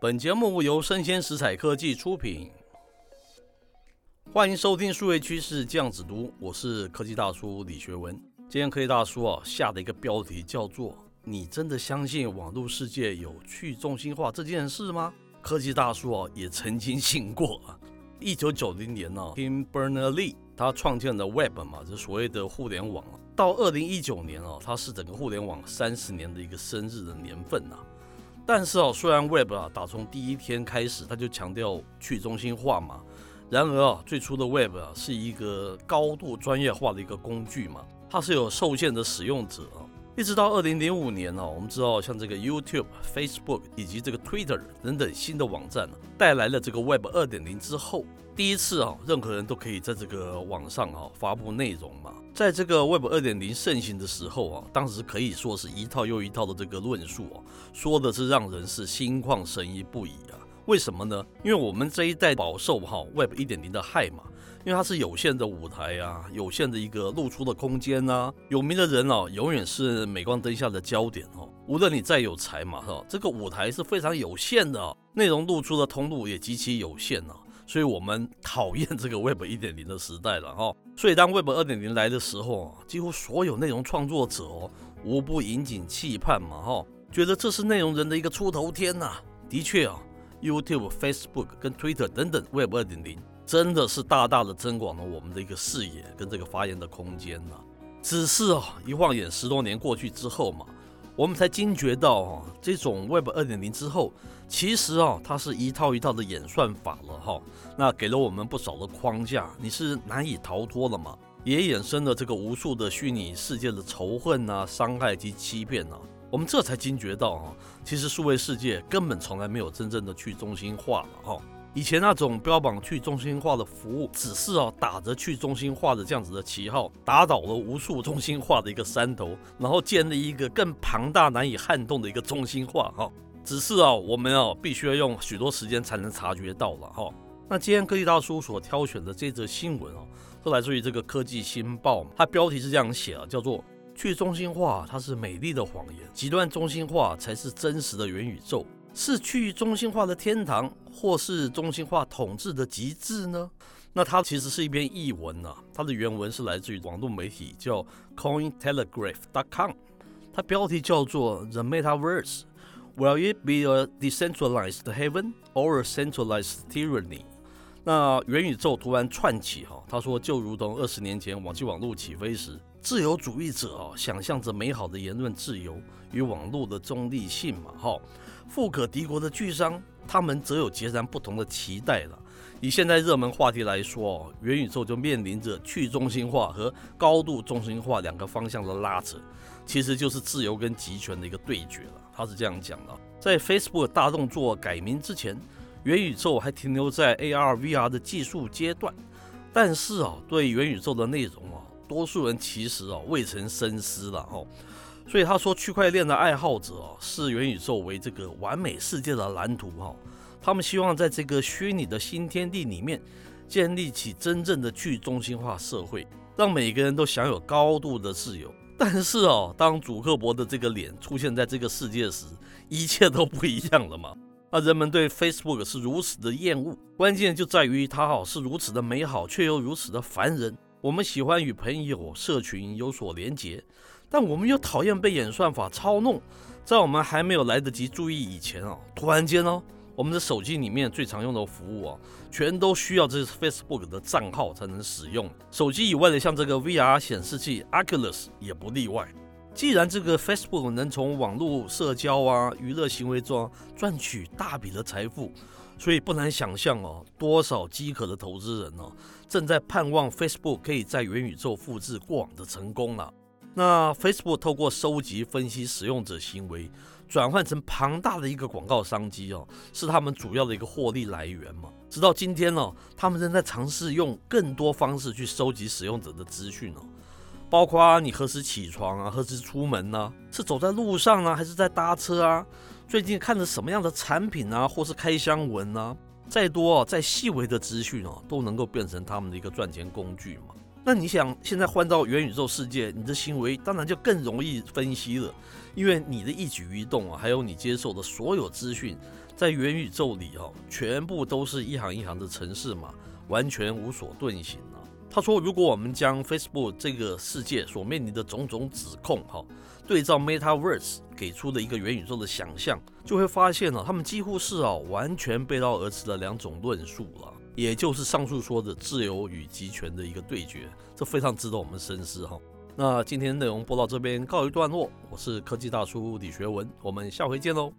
本节目由生鲜食材科技出品，欢迎收听数位趋势酱子读，我是科技大叔李学文。今天科技大叔啊下的一个标题叫做“你真的相信网络世界有去中心化这件事吗？”科技大叔啊也曾经信过。一九九零年呢，Tim Berners-Lee 他创建了 Web 嘛，就所谓的互联网。到二零一九年啊，它是整个互联网三十年的一个生日的年份呐。但是啊，虽然 Web 啊打从第一天开始，它就强调去中心化嘛。然而啊，最初的 Web 啊是一个高度专业化的一个工具嘛，它是有受限的使用者。一直到二零零五年呢，我们知道像这个 YouTube、Facebook 以及这个 Twitter 等等新的网站带来了这个 Web 二点零之后，第一次啊，任何人都可以在这个网上啊发布内容嘛。在这个 Web 二点零盛行的时候啊，当时可以说是一套又一套的这个论述啊，说的是让人是心旷神怡不已啊。为什么呢？因为我们这一代饱受哈 Web 一点零的害嘛。因为它是有限的舞台啊，有限的一个露出的空间啊，有名的人哦，永远是镁光灯下的焦点哦。无论你再有才嘛，哈，这个舞台是非常有限的，内容露出的通路也极其有限啊。所以我们讨厌这个 Web 一点零的时代了哈。所以当 Web 二点零来的时候啊，几乎所有内容创作者哦，无不引颈期盼嘛，哈，觉得这是内容人的一个出头天呐。的确啊，YouTube、Facebook 跟 Twitter 等等 Web 二点零。真的是大大的增广了我们的一个视野跟这个发言的空间呐。只是啊，一晃眼十多年过去之后嘛，我们才惊觉到啊，这种 Web 二点零之后，其实啊，它是一套一套的演算法了哈。那给了我们不少的框架，你是难以逃脱了嘛。也衍生了这个无数的虚拟世界的仇恨呐、伤害及欺骗呐。我们这才惊觉到啊，其实数位世界根本从来没有真正的去中心化了哈。以前那种标榜去中心化的服务，只是啊打着去中心化的这样子的旗号，打倒了无数中心化的一个山头，然后建立一个更庞大难以撼动的一个中心化哈。只是啊，我们啊必须要用许多时间才能察觉到了哈。那今天科技大叔所挑选的这则新闻啊，是来自于这个科技新报，它标题是这样写啊，叫做“去中心化它是美丽的谎言，极端中心化才是真实的元宇宙”。是去中心化的天堂，或是中心化统治的极致呢？那它其实是一篇译文啊，它的原文是来自于网络媒体叫 Coin Telegraph dot com，它标题叫做 The Metaverse Will it be a decentralized heaven or a centralized tyranny？那元宇宙突然窜起哈，他说就如同二十年前网际网络起飞时，自由主义者啊想象着美好的言论自由与网络的中立性嘛哈。富可敌国的巨商，他们则有截然不同的期待了。以现在热门话题来说，元宇宙就面临着去中心化和高度中心化两个方向的拉扯，其实就是自由跟集权的一个对决了。他是这样讲的：在 Facebook 大动作改名之前，元宇宙还停留在 AR、VR 的技术阶段。但是啊，对元宇宙的内容啊，多数人其实啊未曾深思了哦。所以他说，区块链的爱好者啊，视元宇宙为这个完美世界的蓝图哈。他们希望在这个虚拟的新天地里面，建立起真正的去中心化社会，让每个人都享有高度的自由。但是哦，当祖克伯的这个脸出现在这个世界时，一切都不一样了嘛。那人们对 Facebook 是如此的厌恶，关键就在于它好是如此的美好，却又如此的烦人。我们喜欢与朋友、社群有所连结。但我们又讨厌被演算法操弄，在我们还没有来得及注意以前啊，突然间哦，我们的手机里面最常用的服务啊，全都需要这 Facebook 的账号才能使用。手机以外的，像这个 VR 显示器 Oculus 也不例外。既然这个 Facebook 能从网络社交啊、娱乐行为中赚取大笔的财富，所以不难想象哦，多少饥渴的投资人哦，正在盼望 Facebook 可以在元宇宙复制过往的成功啊。那 Facebook 透过收集、分析使用者行为，转换成庞大的一个广告商机哦，是他们主要的一个获利来源嘛。直到今天哦，他们仍在尝试用更多方式去收集使用者的资讯哦，包括你何时起床啊，何时出门呢？是走在路上啊，还是在搭车啊？最近看着什么样的产品啊，或是开箱文啊？再多、再细微的资讯哦，都能够变成他们的一个赚钱工具嘛。那你想现在换到元宇宙世界，你的行为当然就更容易分析了，因为你的一举一动啊，还有你接受的所有资讯，在元宇宙里哦，全部都是一行一行的程式码，完全无所遁形啊。他说，如果我们将 Facebook 这个世界所面临的种种指控哈，对照 Metaverse 给出的一个元宇宙的想象，就会发现呢，他们几乎是啊完全背道而驰的两种论述了。也就是上述说的自由与集权的一个对决，这非常值得我们深思哈。那今天内容播到这边告一段落，我是科技大叔李学文，我们下回见喽。